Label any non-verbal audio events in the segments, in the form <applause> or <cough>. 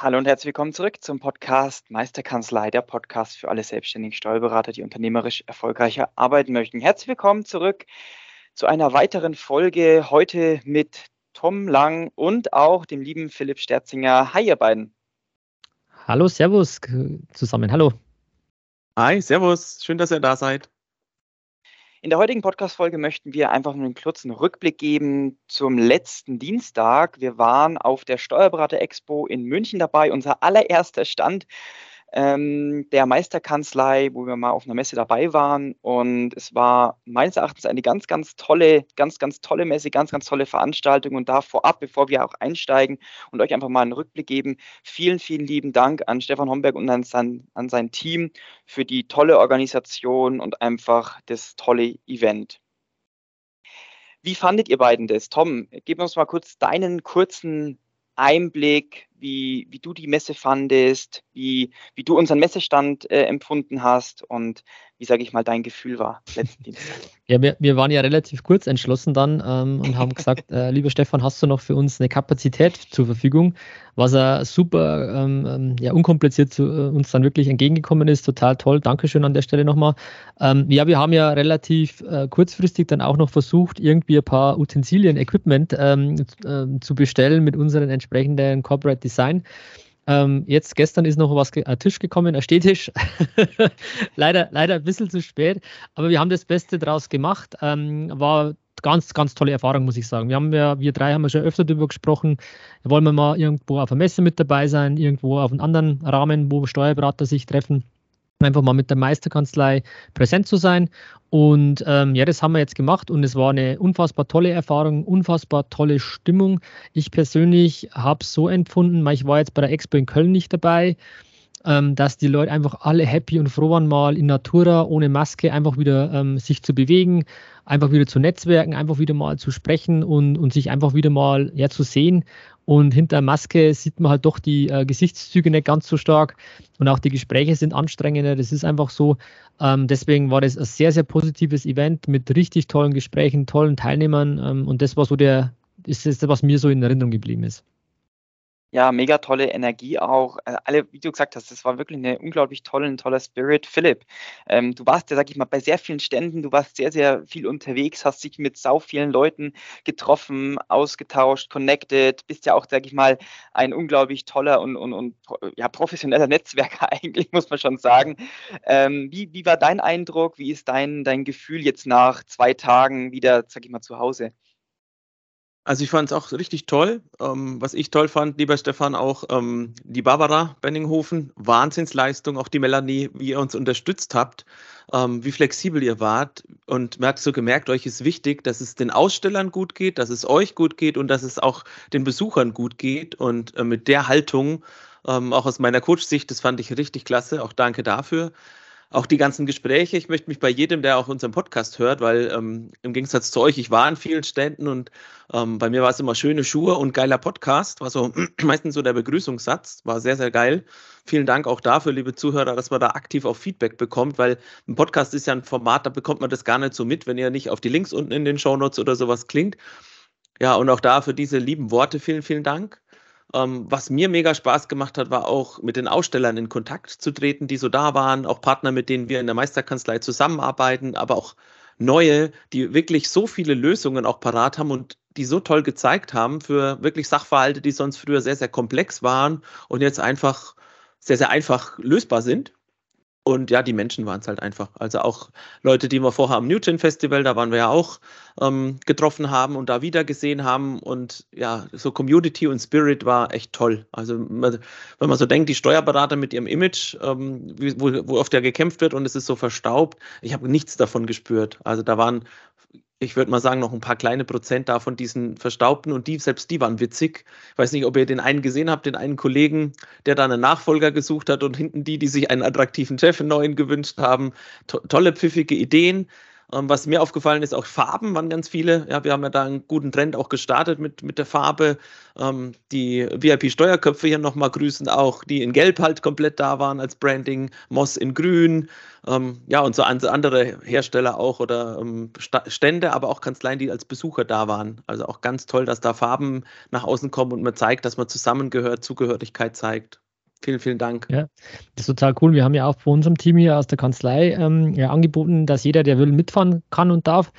Hallo und herzlich willkommen zurück zum Podcast Meisterkanzlei, der Podcast für alle selbstständigen Steuerberater, die unternehmerisch erfolgreicher arbeiten möchten. Herzlich willkommen zurück zu einer weiteren Folge heute mit Tom Lang und auch dem lieben Philipp Sterzinger. Hi, ihr beiden. Hallo, Servus zusammen. Hallo. Hi, Servus. Schön, dass ihr da seid. In der heutigen Podcast-Folge möchten wir einfach nur einen kurzen Rückblick geben zum letzten Dienstag. Wir waren auf der Steuerberater-Expo in München dabei, unser allererster Stand ähm, der Meisterkanzlei, wo wir mal auf einer Messe dabei waren. Und es war meines Erachtens eine ganz, ganz tolle, ganz, ganz tolle Messe, ganz, ganz tolle Veranstaltung. Und da vorab, bevor wir auch einsteigen und euch einfach mal einen Rückblick geben, vielen, vielen lieben Dank an Stefan Homberg und an sein, an sein Team für die tolle Organisation und einfach das tolle Event. Wie fandet ihr beiden das? Tom, gib uns mal kurz deinen kurzen Einblick, wie, wie du die Messe fandest, wie, wie du unseren Messestand äh, empfunden hast und wie, sage ich mal, dein Gefühl war letzten Dienstag. Ja, wir, wir waren ja relativ kurz entschlossen dann ähm, und haben <laughs> gesagt, äh, lieber Stefan, hast du noch für uns eine Kapazität zur Verfügung, was er super ähm, ähm, ja, unkompliziert zu äh, uns dann wirklich entgegengekommen ist. Total toll. Dankeschön an der Stelle nochmal. Ähm, ja, wir haben ja relativ äh, kurzfristig dann auch noch versucht, irgendwie ein paar Utensilien, Equipment ähm, äh, zu bestellen mit unseren entsprechenden Corporate Design. Ähm, jetzt gestern ist noch was ein Tisch gekommen, ein Stehtisch. <laughs> leider, leider ein bisschen zu spät, aber wir haben das Beste draus gemacht. Ähm, war ganz, ganz tolle Erfahrung, muss ich sagen. Wir haben ja, wir drei haben ja schon öfter darüber gesprochen. Wollen wir mal irgendwo auf einer Messe mit dabei sein, irgendwo auf einem anderen Rahmen, wo Steuerberater sich treffen einfach mal mit der Meisterkanzlei präsent zu sein. Und ähm, ja, das haben wir jetzt gemacht und es war eine unfassbar tolle Erfahrung, unfassbar tolle Stimmung. Ich persönlich habe es so empfunden, ich war jetzt bei der Expo in Köln nicht dabei, ähm, dass die Leute einfach alle happy und froh waren, mal in Natura ohne Maske einfach wieder ähm, sich zu bewegen, einfach wieder zu netzwerken, einfach wieder mal zu sprechen und, und sich einfach wieder mal ja, zu sehen. Und hinter Maske sieht man halt doch die äh, Gesichtszüge nicht ganz so stark und auch die Gespräche sind anstrengender. Das ist einfach so. Ähm, deswegen war das ein sehr, sehr positives Event mit richtig tollen Gesprächen, tollen Teilnehmern. Ähm, und das war so der, ist das, was mir so in Erinnerung geblieben ist. Ja, mega tolle Energie auch. Äh, alle, wie du gesagt hast, das war wirklich eine unglaublich tolle, toller Spirit. Philipp, ähm, du warst ja, sag ich mal, bei sehr vielen Ständen, du warst sehr, sehr viel unterwegs, hast dich mit sau vielen Leuten getroffen, ausgetauscht, connected, bist ja auch, sag ich mal, ein unglaublich toller und, und, und ja, professioneller Netzwerker <laughs> eigentlich, muss man schon sagen. Ähm, wie, wie war dein Eindruck? Wie ist dein, dein Gefühl jetzt nach zwei Tagen wieder, sag ich mal, zu Hause? Also ich fand es auch richtig toll. Ähm, was ich toll fand, lieber Stefan, auch ähm, die Barbara Benninghofen, Wahnsinnsleistung, auch die Melanie, wie ihr uns unterstützt habt, ähm, wie flexibel ihr wart. Und merkt so gemerkt, euch ist wichtig, dass es den Ausstellern gut geht, dass es euch gut geht und dass es auch den Besuchern gut geht. Und äh, mit der Haltung, ähm, auch aus meiner Coach-Sicht, das fand ich richtig klasse, auch danke dafür auch die ganzen Gespräche. Ich möchte mich bei jedem, der auch unseren Podcast hört, weil ähm, im Gegensatz zu euch, ich war an vielen Ständen und ähm, bei mir war es immer schöne Schuhe und geiler Podcast, war so <clears throat> meistens so der Begrüßungssatz, war sehr, sehr geil. Vielen Dank auch dafür, liebe Zuhörer, dass man da aktiv auch Feedback bekommt, weil ein Podcast ist ja ein Format, da bekommt man das gar nicht so mit, wenn ihr nicht auf die Links unten in den Shownotes oder sowas klingt. Ja, und auch da für diese lieben Worte vielen, vielen Dank. Ähm, was mir mega Spaß gemacht hat, war auch mit den Ausstellern in Kontakt zu treten, die so da waren, auch Partner, mit denen wir in der Meisterkanzlei zusammenarbeiten, aber auch neue, die wirklich so viele Lösungen auch parat haben und die so toll gezeigt haben für wirklich Sachverhalte, die sonst früher sehr, sehr komplex waren und jetzt einfach sehr, sehr einfach lösbar sind. Und ja, die Menschen waren es halt einfach. Also auch Leute, die wir vorher am Newton Festival, da waren wir ja auch, ähm, getroffen haben und da wieder gesehen haben. Und ja, so Community und Spirit war echt toll. Also wenn man so denkt, die Steuerberater mit ihrem Image, ähm, wo, wo oft ja gekämpft wird und es ist so verstaubt, ich habe nichts davon gespürt. Also da waren ich würde mal sagen, noch ein paar kleine Prozent davon, diesen Verstaubten und die, selbst die waren witzig. Ich weiß nicht, ob ihr den einen gesehen habt, den einen Kollegen, der da einen Nachfolger gesucht hat und hinten die, die sich einen attraktiven Chef, einen neuen gewünscht haben. To tolle, pfiffige Ideen. Ähm, was mir aufgefallen ist, auch Farben waren ganz viele. Ja, wir haben ja da einen guten Trend auch gestartet mit, mit der Farbe. Ähm, die VIP-Steuerköpfe hier nochmal grüßen, auch die in Gelb halt komplett da waren als Branding, Moss in Grün. Ähm, ja, und so andere Hersteller auch oder ähm, Stände, aber auch Kanzleien, die als Besucher da waren. Also auch ganz toll, dass da Farben nach außen kommen und man zeigt, dass man zusammengehört, Zugehörigkeit zeigt. Vielen, vielen Dank. Ja, das ist total cool. Wir haben ja auch bei unserem Team hier aus der Kanzlei ähm, ja, angeboten, dass jeder, der will, mitfahren kann und darf.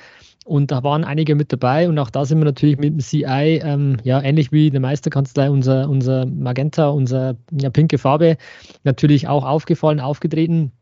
Und da waren einige mit dabei und auch da sind wir natürlich mit dem CI, ähm, ja, ähnlich wie der Meisterkanzlei, unser, unser Magenta, unsere ja, pinke Farbe, natürlich auch aufgefallen, aufgetreten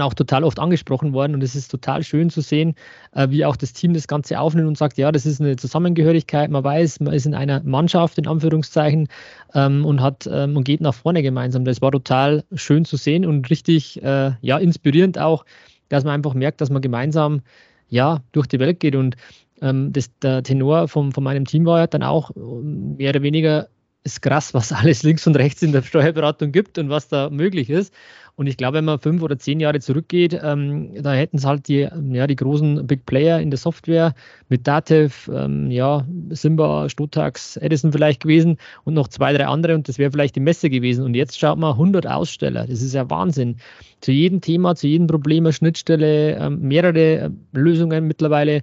auch total oft angesprochen worden. Und es ist total schön zu sehen, äh, wie auch das Team das Ganze aufnimmt und sagt, ja, das ist eine Zusammengehörigkeit. Man weiß, man ist in einer Mannschaft, in Anführungszeichen, ähm, und hat ähm, und geht nach vorne gemeinsam. Das war total schön zu sehen und richtig äh, ja, inspirierend auch, dass man einfach merkt, dass man gemeinsam ja, durch die Welt geht. Und ähm, das, der Tenor vom, von meinem Team war ja dann auch mehr oder weniger ist krass, was <laughs> alles links und rechts in der Steuerberatung gibt und was da möglich ist. Und ich glaube, wenn man fünf oder zehn Jahre zurückgeht, ähm, da hätten es halt die, ja, die großen Big Player in der Software mit Datev, ähm, ja, Simba, Stotax, Edison vielleicht gewesen und noch zwei, drei andere und das wäre vielleicht die Messe gewesen. Und jetzt schaut man 100 Aussteller. Das ist ja Wahnsinn. Zu jedem Thema, zu jedem Problem eine Schnittstelle, ähm, mehrere äh, Lösungen mittlerweile.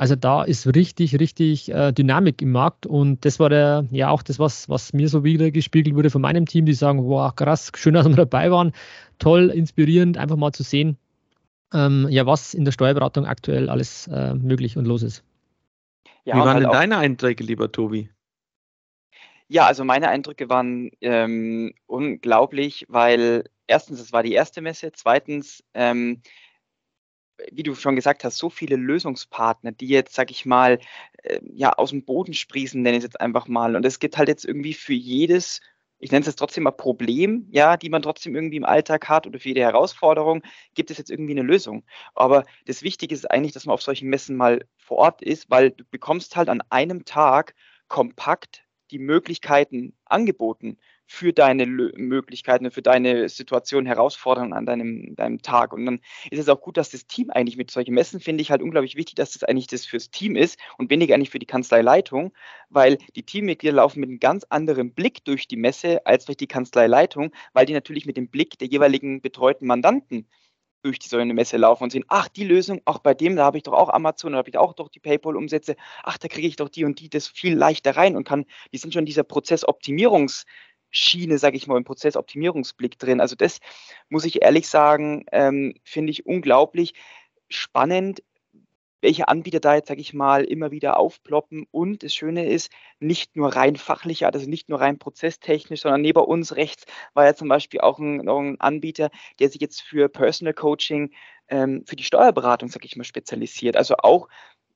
Also da ist richtig, richtig äh, Dynamik im Markt und das war der, ja auch das, was, was mir so wieder gespiegelt wurde von meinem Team, die sagen, wow, krass, schön, <laughs> dass wir dabei waren, toll, inspirierend, einfach mal zu sehen, ähm, ja, was in der Steuerberatung aktuell alles äh, möglich und los ist. Ja, Wie waren halt denn deine Eindrücke, lieber Tobi? Ja, also meine Eindrücke waren ähm, unglaublich, weil erstens, es war die erste Messe, zweitens, ähm, wie du schon gesagt hast, so viele Lösungspartner, die jetzt, sag ich mal, äh, ja, aus dem Boden sprießen, nenne ich es jetzt einfach mal. Und es gibt halt jetzt irgendwie für jedes, ich nenne es jetzt trotzdem mal Problem, ja, die man trotzdem irgendwie im Alltag hat oder für jede Herausforderung, gibt es jetzt irgendwie eine Lösung. Aber das Wichtige ist eigentlich, dass man auf solchen Messen mal vor Ort ist, weil du bekommst halt an einem Tag kompakt die Möglichkeiten angeboten für deine Möglichkeiten, für deine Situation, Herausforderungen an deinem, deinem Tag. Und dann ist es auch gut, dass das Team eigentlich mit solchen Messen, finde ich halt unglaublich wichtig, dass das eigentlich das fürs Team ist und weniger eigentlich für die Kanzleileitung, weil die Teammitglieder laufen mit einem ganz anderen Blick durch die Messe als durch die Kanzleileitung, weil die natürlich mit dem Blick der jeweiligen betreuten Mandanten durch die so eine Messe laufen und sehen, ach, die Lösung, auch bei dem, da habe ich doch auch Amazon, da habe ich auch doch die PayPal-Umsätze, ach, da kriege ich doch die und die das viel leichter rein und kann, die sind schon dieser Prozessoptimierungs- Schiene, sage ich mal, im Prozessoptimierungsblick drin. Also das muss ich ehrlich sagen, ähm, finde ich unglaublich spannend, welche Anbieter da jetzt, sage ich mal, immer wieder aufploppen. Und das Schöne ist, nicht nur rein fachlich, also nicht nur rein prozesstechnisch, sondern neben uns rechts war ja zum Beispiel auch ein, ein Anbieter, der sich jetzt für Personal Coaching, ähm, für die Steuerberatung, sage ich mal, spezialisiert. Also auch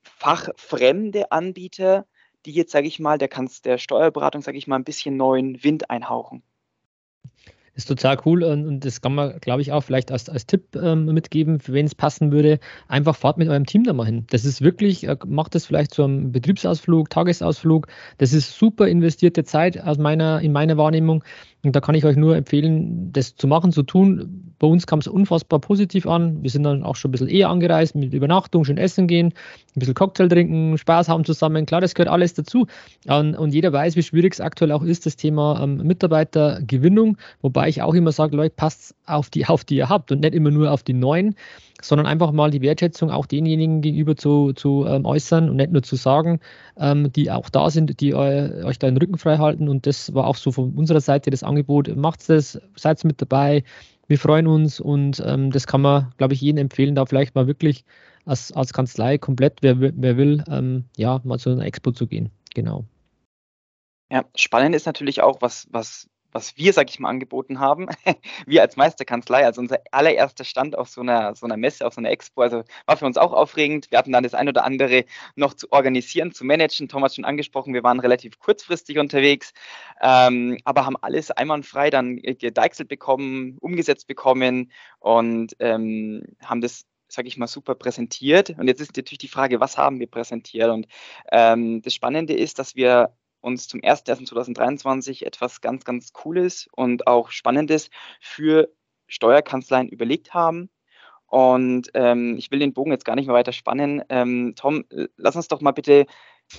fachfremde Anbieter, die jetzt, sage ich mal, der, kannst der Steuerberatung, sage ich mal, ein bisschen neuen Wind einhauchen. Ist total cool und, das kann man, glaube ich, auch vielleicht als, als Tipp ähm, mitgeben, für wen es passen würde. Einfach fahrt mit eurem Team da mal hin. Das ist wirklich, äh, macht das vielleicht zu einem Betriebsausflug, Tagesausflug. Das ist super investierte Zeit aus meiner, in meiner Wahrnehmung. Und da kann ich euch nur empfehlen, das zu machen, zu tun. Bei uns kam es unfassbar positiv an. Wir sind dann auch schon ein bisschen eher angereist, mit Übernachtung, schön essen gehen, ein bisschen Cocktail trinken, Spaß haben zusammen. Klar, das gehört alles dazu. Und, und jeder weiß, wie schwierig es aktuell auch ist, das Thema ähm, Mitarbeitergewinnung. Wobei ich auch immer sage, Leute, passt auf die, auf die ihr habt und nicht immer nur auf die neuen, sondern einfach mal die Wertschätzung auch denjenigen gegenüber zu, zu ähm, äußern und nicht nur zu sagen, ähm, die auch da sind, die eu, euch da den Rücken frei halten. Und das war auch so von unserer Seite das Angebot. Macht das, seid mit dabei. Wir freuen uns und ähm, das kann man, glaube ich, jedem empfehlen, da vielleicht mal wirklich als, als Kanzlei komplett, wer, wer will, ähm, ja, mal zu einer Expo zu gehen. Genau. Ja, spannend ist natürlich auch, was, was was wir, sag ich mal, angeboten haben. <laughs> wir als Meisterkanzlei, also unser allererster Stand auf so einer, so einer Messe, auf so einer Expo, also war für uns auch aufregend. Wir hatten dann das ein oder andere noch zu organisieren, zu managen. Thomas schon angesprochen, wir waren relativ kurzfristig unterwegs, ähm, aber haben alles einwandfrei dann gedeichselt bekommen, umgesetzt bekommen und ähm, haben das sage ich mal, super präsentiert. Und jetzt ist natürlich die Frage, was haben wir präsentiert? Und ähm, das Spannende ist, dass wir uns zum 01.01.2023 etwas ganz, ganz Cooles und auch Spannendes für Steuerkanzleien überlegt haben. Und ähm, ich will den Bogen jetzt gar nicht mehr weiter spannen. Ähm, Tom, lass uns doch mal bitte,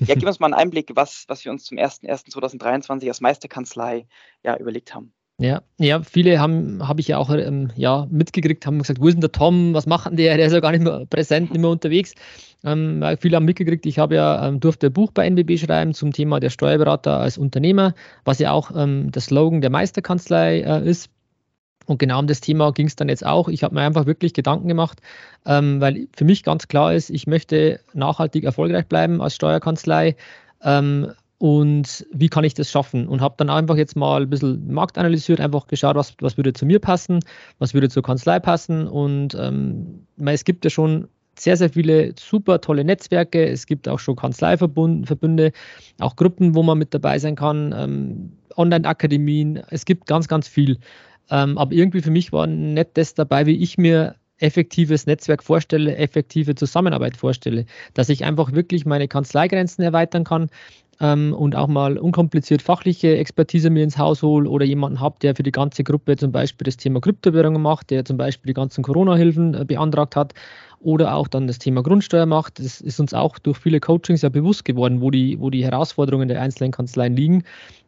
ja, gib <laughs> uns mal einen Einblick, was, was wir uns zum 01.01.2023 als Meisterkanzlei ja, überlegt haben. Ja, ja, viele haben, habe ich ja auch ähm, ja, mitgekriegt, haben gesagt, wo ist denn der Tom, was macht denn der, <laughs> der ist ja gar nicht mehr präsent, nicht mehr unterwegs. Ähm, viele haben mitgekriegt, ich habe ja, ähm, durfte ein Buch bei NBB schreiben zum Thema der Steuerberater als Unternehmer, was ja auch ähm, der Slogan der Meisterkanzlei äh, ist. Und genau um das Thema ging es dann jetzt auch. Ich habe mir einfach wirklich Gedanken gemacht, ähm, weil für mich ganz klar ist, ich möchte nachhaltig erfolgreich bleiben als Steuerkanzlei. Und wie kann ich das schaffen? Und habe dann einfach jetzt mal ein bisschen Markt analysiert, einfach geschaut, was, was würde zu mir passen, was würde zur Kanzlei passen. Und ähm, es gibt ja schon sehr, sehr viele super tolle Netzwerke. Es gibt auch schon Kanzleiverbünde, auch Gruppen, wo man mit dabei sein kann, ähm, Online-Akademien. Es gibt ganz, ganz viel. Ähm, aber irgendwie für mich war nicht das dabei, wie ich mir effektives Netzwerk vorstelle, effektive Zusammenarbeit vorstelle, dass ich einfach wirklich meine Kanzleigrenzen erweitern kann, ähm, und auch mal unkompliziert fachliche Expertise mir ins Haus hole oder jemanden habe, der für die ganze Gruppe zum Beispiel das Thema Kryptowährungen macht, der zum Beispiel die ganzen Corona-Hilfen äh, beantragt hat oder auch dann das Thema Grundsteuer macht. Das ist uns auch durch viele Coachings ja bewusst geworden, wo die, wo die Herausforderungen der einzelnen Kanzleien liegen.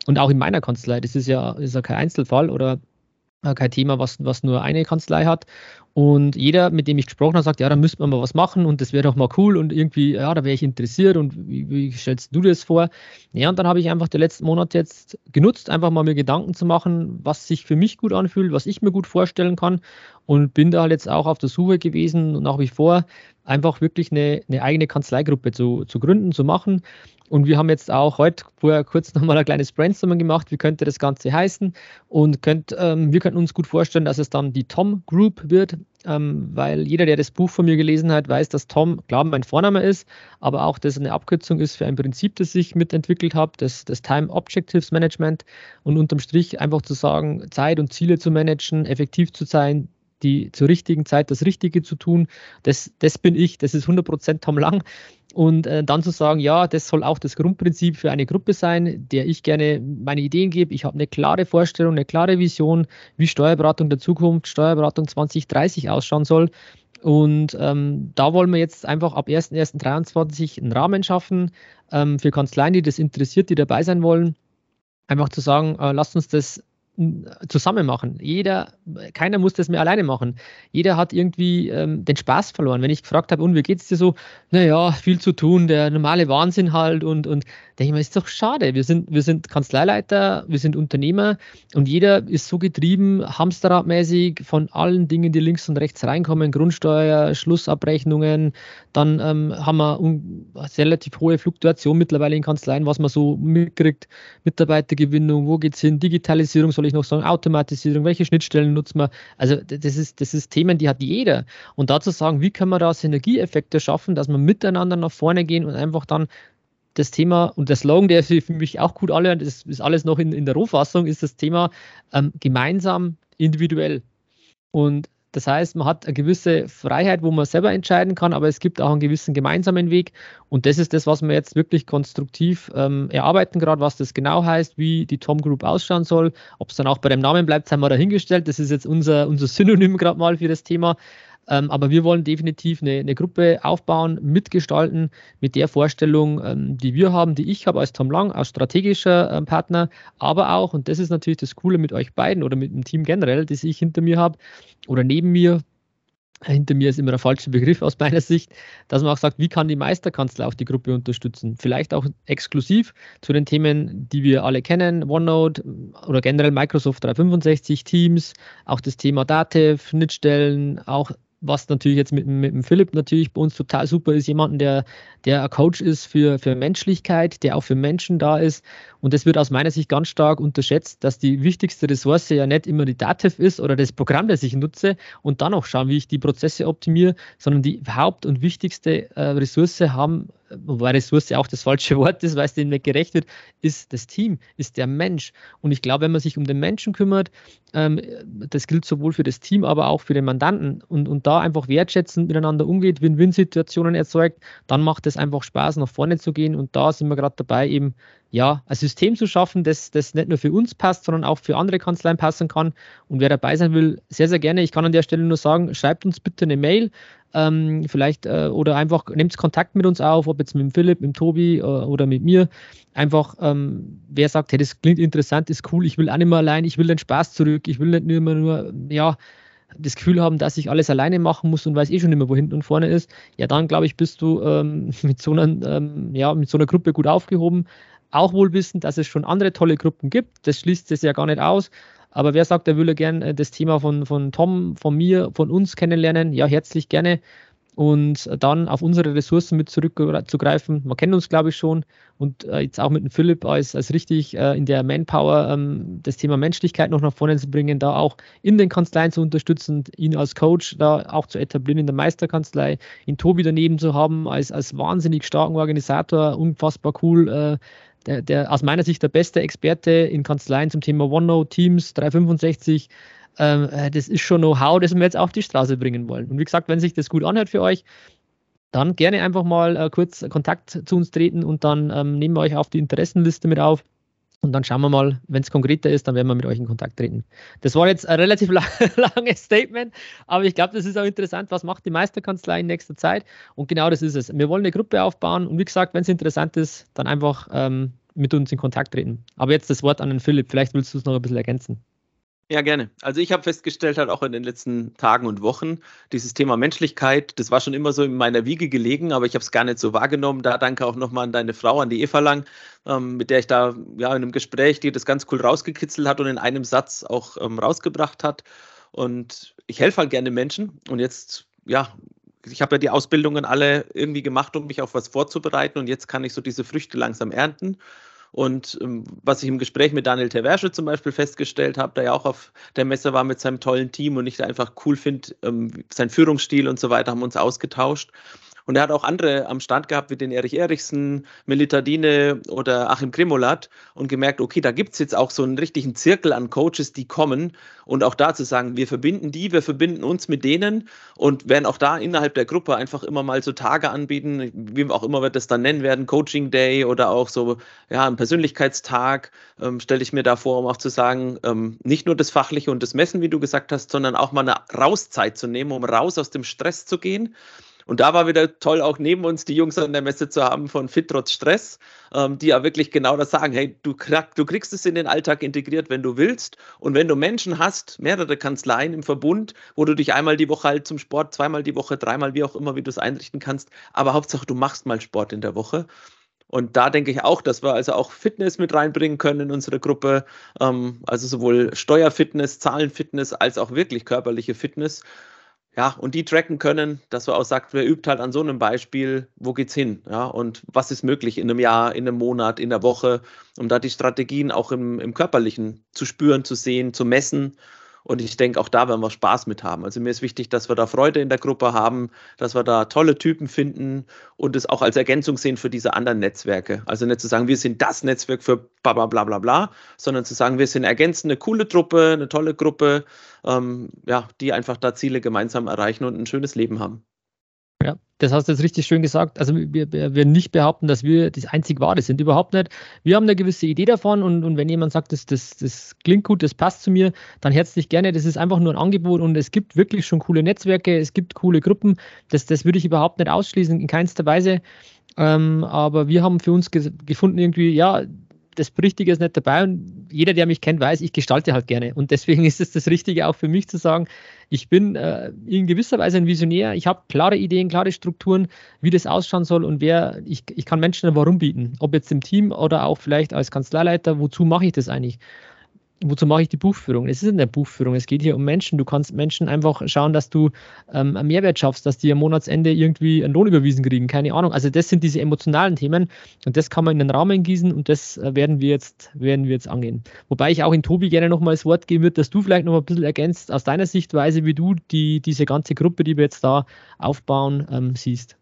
Und auch in meiner Kanzlei, das ist ja, ist ja kein Einzelfall oder kein Thema, was, was nur eine Kanzlei hat. Und jeder, mit dem ich gesprochen habe, sagt, ja, da müsste man mal was machen und das wäre doch mal cool und irgendwie, ja, da wäre ich interessiert und wie, wie, stellst du das vor? Ja, und dann habe ich einfach die letzten Monate jetzt genutzt, einfach mal mir Gedanken zu machen, was sich für mich gut anfühlt, was ich mir gut vorstellen kann und bin da halt jetzt auch auf der Suche gewesen und nach wie vor einfach wirklich eine, eine eigene Kanzleigruppe zu, zu gründen, zu machen und wir haben jetzt auch heute vorher kurz nochmal ein kleines Brainstorming gemacht, wie könnte das Ganze heißen. Und könnt, ähm, wir könnten uns gut vorstellen, dass es dann die Tom Group wird, ähm, weil jeder, der das Buch von mir gelesen hat, weiß, dass Tom, klar, mein Vorname ist, aber auch, dass es eine Abkürzung ist für ein Prinzip, das ich mitentwickelt habe, das, das Time Objectives Management. Und unterm Strich einfach zu sagen, Zeit und Ziele zu managen, effektiv zu sein, die zur richtigen Zeit das Richtige zu tun, das, das bin ich, das ist 100% Tom Lang. Und äh, dann zu sagen, ja, das soll auch das Grundprinzip für eine Gruppe sein, der ich gerne meine Ideen gebe. Ich habe eine klare Vorstellung, eine klare Vision, wie Steuerberatung der Zukunft, Steuerberatung 2030 ausschauen soll. Und ähm, da wollen wir jetzt einfach ab 1.1.23 einen Rahmen schaffen ähm, für Kanzleien, die das interessiert, die dabei sein wollen. Einfach zu sagen, äh, lasst uns das zusammen machen. Jeder, keiner muss das mehr alleine machen. Jeder hat irgendwie ähm, den Spaß verloren. Wenn ich gefragt habe, und wie geht es dir so? Naja, viel zu tun, der normale Wahnsinn halt und, und denke ich mir, ist doch schade. Wir sind, wir sind Kanzleileiter, wir sind Unternehmer und jeder ist so getrieben, hamsterradmäßig von allen Dingen, die links und rechts reinkommen, Grundsteuer, Schlussabrechnungen, dann ähm, haben wir um, relativ hohe Fluktuation mittlerweile in Kanzleien, was man so mitkriegt, Mitarbeitergewinnung, wo geht es hin, Digitalisierung soll ich noch sagen, Automatisierung, welche Schnittstellen nutzt man? Also das ist, das ist Themen, die hat jeder. Und dazu sagen, wie können wir da Synergieeffekte schaffen, dass wir miteinander nach vorne gehen und einfach dann das Thema und der Slogan, der für mich auch gut alle, das ist alles noch in, in der Rohfassung, ist das Thema ähm, gemeinsam individuell. Und das heißt, man hat eine gewisse Freiheit, wo man selber entscheiden kann, aber es gibt auch einen gewissen gemeinsamen Weg. Und das ist das, was wir jetzt wirklich konstruktiv ähm, erarbeiten, gerade was das genau heißt, wie die Tom Group ausschauen soll. Ob es dann auch bei dem Namen bleibt, haben wir dahingestellt. Das ist jetzt unser, unser Synonym gerade mal für das Thema. Ähm, aber wir wollen definitiv eine, eine, Gruppe aufbauen, mitgestalten mit der Vorstellung, ähm, die wir haben, die ich habe als Tom Lang, als strategischer ähm, Partner, aber auch, und das ist natürlich das Coole mit euch beiden oder mit dem Team generell, das ich hinter mir habe oder neben mir, hinter mir ist immer der falsche Begriff aus meiner Sicht, dass man auch sagt, wie kann die Meisterkanzler auch die Gruppe unterstützen? Vielleicht auch exklusiv zu den Themen, die wir alle kennen, OneNote oder generell Microsoft 365, Teams, auch das Thema Datev, Schnittstellen, auch was natürlich jetzt mit, mit dem Philipp natürlich bei uns total super ist, jemanden, der, der ein Coach ist für, für Menschlichkeit, der auch für Menschen da ist. Und das wird aus meiner Sicht ganz stark unterschätzt, dass die wichtigste Ressource ja nicht immer die Dativ ist oder das Programm, das ich nutze und dann auch schauen, wie ich die Prozesse optimiere, sondern die Haupt- und wichtigste äh, Ressource haben wobei Ressource auch das falsche Wort ist, weil es dem nicht gerecht wird, ist das Team, ist der Mensch. Und ich glaube, wenn man sich um den Menschen kümmert, ähm, das gilt sowohl für das Team, aber auch für den Mandanten und, und da einfach wertschätzend miteinander umgeht, Win-Win-Situationen erzeugt, dann macht es einfach Spaß, nach vorne zu gehen. Und da sind wir gerade dabei, eben ja, ein System zu schaffen, das, das nicht nur für uns passt, sondern auch für andere Kanzleien passen kann. Und wer dabei sein will, sehr, sehr gerne. Ich kann an der Stelle nur sagen, schreibt uns bitte eine Mail. Ähm, vielleicht äh, oder einfach nehmt Kontakt mit uns auf, ob jetzt mit dem Philipp, mit dem Tobi äh, oder mit mir. Einfach, ähm, wer sagt, hey, das klingt interessant, ist cool, ich will auch nicht mehr allein, ich will den Spaß zurück, ich will nicht immer nur, ja, das Gefühl haben, dass ich alles alleine machen muss und weiß eh schon immer, wo hinten und vorne ist, ja, dann glaube ich, bist du ähm, <laughs> mit, so einer, ähm, ja, mit so einer Gruppe gut aufgehoben. Auch wohl wissen, dass es schon andere tolle Gruppen gibt. Das schließt es ja gar nicht aus. Aber wer sagt, er würde gern äh, das Thema von, von Tom, von mir, von uns kennenlernen? Ja, herzlich gerne. Und dann auf unsere Ressourcen mit zurückzugreifen. Man kennt uns, glaube ich, schon. Und äh, jetzt auch mit dem Philipp als, als richtig äh, in der Manpower ähm, das Thema Menschlichkeit noch nach vorne zu bringen, da auch in den Kanzleien zu unterstützen, ihn als Coach da auch zu etablieren in der Meisterkanzlei, ihn Tobi daneben zu haben als, als wahnsinnig starken Organisator, unfassbar cool. Der, der, aus meiner Sicht der beste Experte in Kanzleien zum Thema OneNote, Teams, 365. Ähm, äh, das ist schon Know-how, das wir jetzt auf die Straße bringen wollen. Und wie gesagt, wenn sich das gut anhört für euch, dann gerne einfach mal äh, kurz Kontakt zu uns treten und dann ähm, nehmen wir euch auf die Interessenliste mit auf. Und dann schauen wir mal, wenn es konkreter ist, dann werden wir mit euch in Kontakt treten. Das war jetzt ein relativ <laughs> lang, langes Statement, aber ich glaube, das ist auch interessant. Was macht die Meisterkanzlei in nächster Zeit? Und genau das ist es. Wir wollen eine Gruppe aufbauen und wie gesagt, wenn es interessant ist, dann einfach ähm, mit uns in Kontakt treten. Aber jetzt das Wort an den Philipp. Vielleicht willst du es noch ein bisschen ergänzen. Ja, gerne. Also ich habe festgestellt, halt auch in den letzten Tagen und Wochen, dieses Thema Menschlichkeit, das war schon immer so in meiner Wiege gelegen, aber ich habe es gar nicht so wahrgenommen. Da danke auch nochmal an deine Frau, an die Eva Lang, ähm, mit der ich da ja in einem Gespräch, die das ganz cool rausgekitzelt hat und in einem Satz auch ähm, rausgebracht hat. Und ich helfe halt gerne Menschen. Und jetzt, ja, ich habe ja die Ausbildungen alle irgendwie gemacht, um mich auf was vorzubereiten. Und jetzt kann ich so diese Früchte langsam ernten. Und ähm, was ich im Gespräch mit Daniel Terversche zum Beispiel festgestellt habe, der ja auch auf der Messe war mit seinem tollen Team und ich da einfach cool finde, ähm, sein Führungsstil und so weiter, haben uns ausgetauscht. Und er hat auch andere am Stand gehabt, wie den Erich Erichsen, Melitadine oder Achim Grimolat und gemerkt, okay, da gibt es jetzt auch so einen richtigen Zirkel an Coaches, die kommen. Und auch da zu sagen, wir verbinden die, wir verbinden uns mit denen und werden auch da innerhalb der Gruppe einfach immer mal so Tage anbieten, wie auch immer wir das dann nennen werden, Coaching Day oder auch so, ja, ein Persönlichkeitstag, ähm, stelle ich mir da vor, um auch zu sagen, ähm, nicht nur das Fachliche und das Messen, wie du gesagt hast, sondern auch mal eine Rauszeit zu nehmen, um raus aus dem Stress zu gehen und da war wieder toll, auch neben uns die Jungs an der Messe zu haben von Fit trotz Stress, ähm, die ja wirklich genau das sagen. Hey, du, du kriegst es in den Alltag integriert, wenn du willst. Und wenn du Menschen hast, mehrere Kanzleien im Verbund, wo du dich einmal die Woche halt zum Sport, zweimal die Woche, dreimal, wie auch immer, wie du es einrichten kannst. Aber Hauptsache, du machst mal Sport in der Woche. Und da denke ich auch, dass wir also auch Fitness mit reinbringen können in unsere Gruppe. Ähm, also sowohl Steuerfitness, Zahlenfitness als auch wirklich körperliche Fitness ja, und die tracken können, dass wir auch sagt, wer übt halt an so einem Beispiel, wo geht's hin? Ja, und was ist möglich in einem Jahr, in einem Monat, in der Woche, um da die Strategien auch im, im Körperlichen zu spüren, zu sehen, zu messen und ich denke, auch da werden wir Spaß mit haben. Also mir ist wichtig, dass wir da Freude in der Gruppe haben, dass wir da tolle Typen finden und es auch als Ergänzung sehen für diese anderen Netzwerke. Also nicht zu sagen, wir sind das Netzwerk für bla bla bla bla bla, sondern zu sagen, wir sind ergänzend eine coole Truppe, eine tolle Gruppe, ähm, ja, die einfach da Ziele gemeinsam erreichen und ein schönes Leben haben. Ja, das hast du jetzt richtig schön gesagt. Also wir, wir nicht behaupten, dass wir das einzig Wahre sind. Überhaupt nicht. Wir haben eine gewisse Idee davon und, und wenn jemand sagt, das, das, das klingt gut, das passt zu mir, dann herzlich gerne. Das ist einfach nur ein Angebot und es gibt wirklich schon coole Netzwerke, es gibt coole Gruppen. Das, das würde ich überhaupt nicht ausschließen, in keinster Weise. Ähm, aber wir haben für uns gefunden, irgendwie, ja, das Richtige ist nicht dabei und jeder, der mich kennt, weiß, ich gestalte halt gerne. Und deswegen <laughs> ist es das Richtige auch für mich zu sagen, ich bin äh, in gewisser Weise ein Visionär, ich habe klare Ideen, klare Strukturen, wie das ausschauen soll und wer, ich, ich kann Menschen ein Warum bieten, ob jetzt im Team oder auch vielleicht als Kanzleileiter, wozu mache ich das eigentlich? Wozu mache ich die Buchführung? Es ist eine Buchführung, es geht hier um Menschen. Du kannst Menschen einfach schauen, dass du ähm, einen Mehrwert schaffst, dass die am Monatsende irgendwie einen Lohn überwiesen kriegen, keine Ahnung. Also das sind diese emotionalen Themen und das kann man in den Raum gießen und das äh, werden wir jetzt, werden wir jetzt angehen. Wobei ich auch in Tobi gerne nochmal das Wort geben würde, dass du vielleicht noch ein bisschen ergänzt aus deiner Sichtweise, wie du die, diese ganze Gruppe, die wir jetzt da aufbauen, ähm, siehst.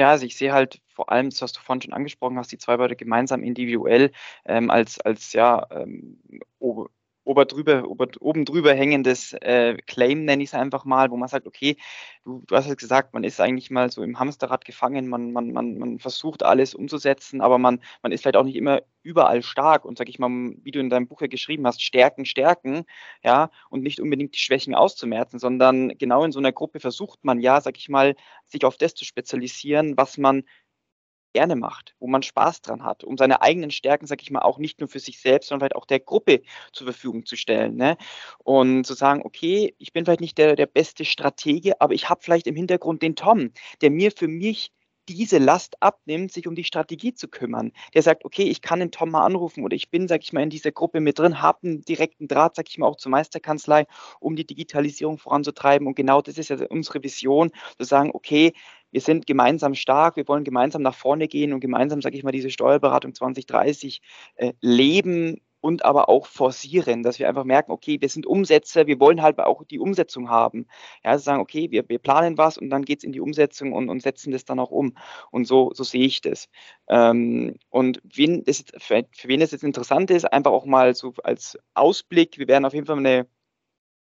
Ja, also ich sehe halt vor allem, das, was du vorhin schon angesprochen hast, die zwei beide gemeinsam individuell ähm, als, als ja, ähm, ober drüber, ober, oben drüber hängendes äh, Claim, nenne ich es einfach mal, wo man sagt, okay, du, du hast ja gesagt, man ist eigentlich mal so im Hamsterrad gefangen, man, man, man, man versucht alles umzusetzen, aber man, man ist vielleicht auch nicht immer überall stark. Und sag ich mal, wie du in deinem Buch ja geschrieben hast, stärken, stärken, ja, und nicht unbedingt die Schwächen auszumerzen, sondern genau in so einer Gruppe versucht man ja, sag ich mal, sich auf das zu spezialisieren, was man gerne macht, wo man Spaß dran hat, um seine eigenen Stärken, sag ich mal, auch nicht nur für sich selbst, sondern vielleicht auch der Gruppe zur Verfügung zu stellen. Ne? Und zu sagen, okay, ich bin vielleicht nicht der, der beste Stratege, aber ich habe vielleicht im Hintergrund den Tom, der mir für mich diese Last abnimmt, sich um die Strategie zu kümmern. Der sagt, okay, ich kann den Tom mal anrufen oder ich bin, sag ich mal, in dieser Gruppe mit drin, habe einen direkten Draht, sag ich mal, auch zur Meisterkanzlei, um die Digitalisierung voranzutreiben. Und genau das ist ja unsere Vision, zu sagen, okay, wir sind gemeinsam stark, wir wollen gemeinsam nach vorne gehen und gemeinsam, sage ich mal, diese Steuerberatung 2030 äh, leben und aber auch forcieren, dass wir einfach merken, okay, wir sind Umsetzer, wir wollen halt auch die Umsetzung haben. Ja, also sagen, okay, wir, wir planen was und dann geht es in die Umsetzung und, und setzen das dann auch um. Und so, so sehe ich das. Ähm, und wen das für, für wen das jetzt interessant ist, einfach auch mal so als Ausblick, wir werden auf jeden Fall eine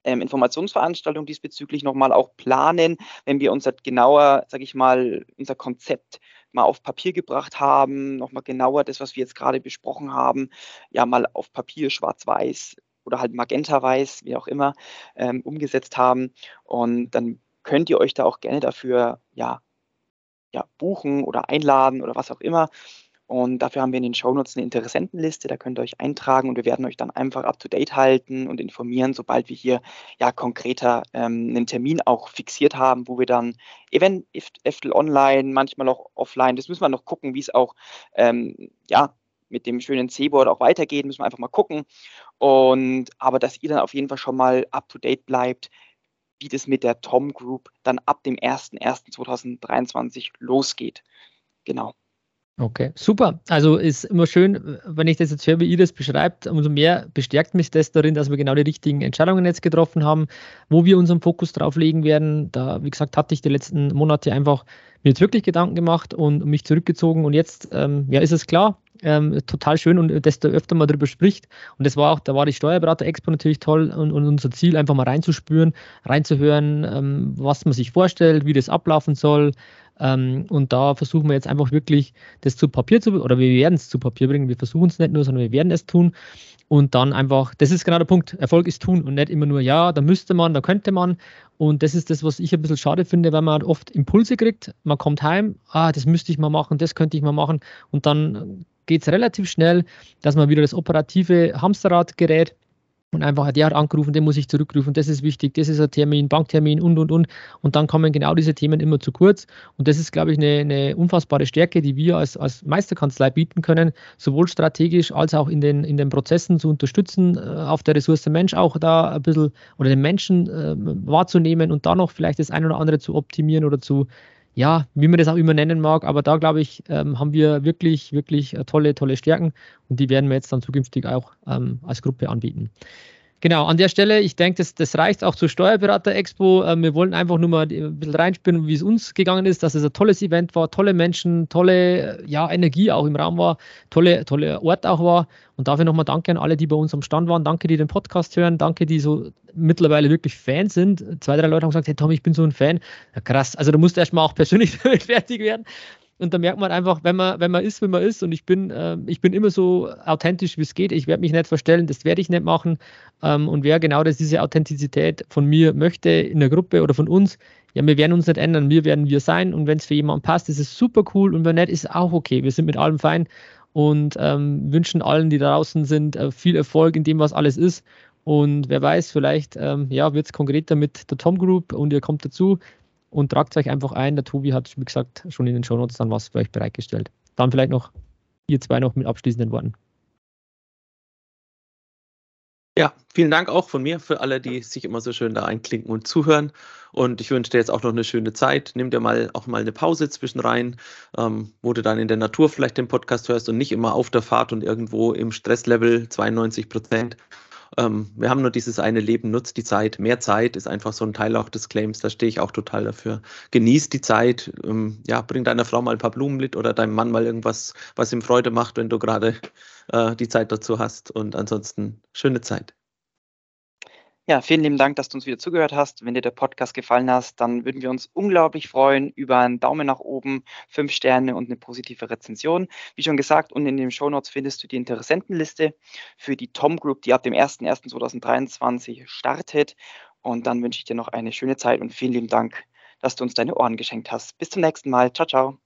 ähm, Informationsveranstaltung diesbezüglich nochmal auch planen, wenn wir unser genauer, sage ich mal, unser Konzept mal auf Papier gebracht haben, nochmal genauer das, was wir jetzt gerade besprochen haben, ja mal auf Papier schwarz-weiß oder halt magenta-weiß, wie auch immer, ähm, umgesetzt haben. Und dann könnt ihr euch da auch gerne dafür ja, ja, buchen oder einladen oder was auch immer. Und dafür haben wir in den Shownotes eine Interessentenliste, da könnt ihr euch eintragen und wir werden euch dann einfach up to date halten und informieren, sobald wir hier ja konkreter ähm, einen Termin auch fixiert haben, wo wir dann event online, manchmal auch offline, das müssen wir noch gucken, wie es auch ähm, ja mit dem schönen C-Board auch weitergeht, müssen wir einfach mal gucken. Und aber dass ihr dann auf jeden Fall schon mal up to date bleibt, wie das mit der Tom Group dann ab dem 01.01.2023 losgeht. Genau. Okay, super. Also ist immer schön, wenn ich das jetzt höre, wie ihr das beschreibt, umso mehr bestärkt mich das darin, dass wir genau die richtigen Entscheidungen jetzt getroffen haben, wo wir unseren Fokus drauf legen werden. Da, wie gesagt, hatte ich die letzten Monate einfach mir jetzt wirklich Gedanken gemacht und mich zurückgezogen und jetzt, ähm, ja, ist es klar, ähm, total schön und desto öfter man darüber spricht. Und das war auch, da war die Steuerberater-Expo natürlich toll und, und, unser Ziel, einfach mal reinzuspüren, reinzuhören, ähm, was man sich vorstellt, wie das ablaufen soll, ähm, und da versuchen wir jetzt einfach wirklich, das zu Papier zu, oder wir werden es zu Papier bringen. Wir versuchen es nicht nur, sondern wir werden es tun. Und dann einfach, das ist genau der Punkt. Erfolg ist tun und nicht immer nur, ja, da müsste man, da könnte man. Und das ist das, was ich ein bisschen schade finde, weil man oft Impulse kriegt. Man kommt heim, ah, das müsste ich mal machen, das könnte ich mal machen. Und dann geht es relativ schnell, dass man wieder das operative Hamsterrad gerät und einfach, der hat angerufen, den muss ich zurückrufen, das ist wichtig, das ist ein Termin, Banktermin und, und, und. Und dann kommen genau diese Themen immer zu kurz. Und das ist, glaube ich, eine, eine unfassbare Stärke, die wir als, als Meisterkanzlei bieten können, sowohl strategisch als auch in den, in den Prozessen zu unterstützen, äh, auf der Ressource Mensch auch da ein bisschen oder den Menschen äh, wahrzunehmen und da noch vielleicht das eine oder andere zu optimieren oder zu, ja, wie man das auch immer nennen mag, aber da glaube ich, ähm, haben wir wirklich, wirklich äh, tolle, tolle Stärken und die werden wir jetzt dann zukünftig auch ähm, als Gruppe anbieten. Genau, an der Stelle, ich denke, das, das reicht auch zur Steuerberater-Expo. Ähm, wir wollen einfach nur mal ein bisschen reinspüren, wie es uns gegangen ist, dass es ein tolles Event war, tolle Menschen, tolle ja, Energie auch im Raum war, tolle, tolle Ort auch war. Und dafür nochmal danke an alle, die bei uns am Stand waren. Danke, die den Podcast hören. Danke, die so mittlerweile wirklich Fans sind. Zwei, drei Leute haben gesagt, hey Tom, ich bin so ein Fan. Ja, krass, also da musst du erstmal auch persönlich damit <laughs> fertig werden. Und da merkt man einfach, wenn man, wenn man ist, wie man ist, und ich bin, äh, ich bin immer so authentisch, wie es geht. Ich werde mich nicht verstellen, das werde ich nicht machen. Ähm, und wer genau das, diese Authentizität von mir möchte in der Gruppe oder von uns, ja, wir werden uns nicht ändern, wir werden wir sein. Und wenn es für jemanden passt, ist es super cool. Und wenn nicht, ist auch okay. Wir sind mit allem fein und ähm, wünschen allen, die da draußen sind, äh, viel Erfolg in dem, was alles ist. Und wer weiß, vielleicht ähm, ja, wird es konkreter mit der Tom Group und ihr kommt dazu und tragt euch einfach ein. Der Tobi hat, wie gesagt, schon in den Shownotes dann was für euch bereitgestellt. Dann vielleicht noch ihr zwei noch mit abschließenden Worten. Ja, vielen Dank auch von mir für alle, die sich immer so schön da einklinken und zuhören. Und ich wünsche dir jetzt auch noch eine schöne Zeit. Nimm dir mal auch mal eine Pause zwischen rein, ähm, wo du dann in der Natur vielleicht den Podcast hörst und nicht immer auf der Fahrt und irgendwo im Stresslevel 92 Prozent. Ähm, wir haben nur dieses eine Leben, nutzt die Zeit. Mehr Zeit ist einfach so ein Teil auch des Claims, da stehe ich auch total dafür. Genieß die Zeit, ähm, ja, bring deiner Frau mal ein paar Blumen mit oder deinem Mann mal irgendwas, was ihm Freude macht, wenn du gerade äh, die Zeit dazu hast. Und ansonsten schöne Zeit. Ja, vielen lieben Dank, dass du uns wieder zugehört hast. Wenn dir der Podcast gefallen hat, dann würden wir uns unglaublich freuen über einen Daumen nach oben, fünf Sterne und eine positive Rezension. Wie schon gesagt, unten in den Show Notes findest du die Interessentenliste für die Tom Group, die ab dem 01.01.2023 startet. Und dann wünsche ich dir noch eine schöne Zeit und vielen lieben Dank, dass du uns deine Ohren geschenkt hast. Bis zum nächsten Mal. Ciao, ciao.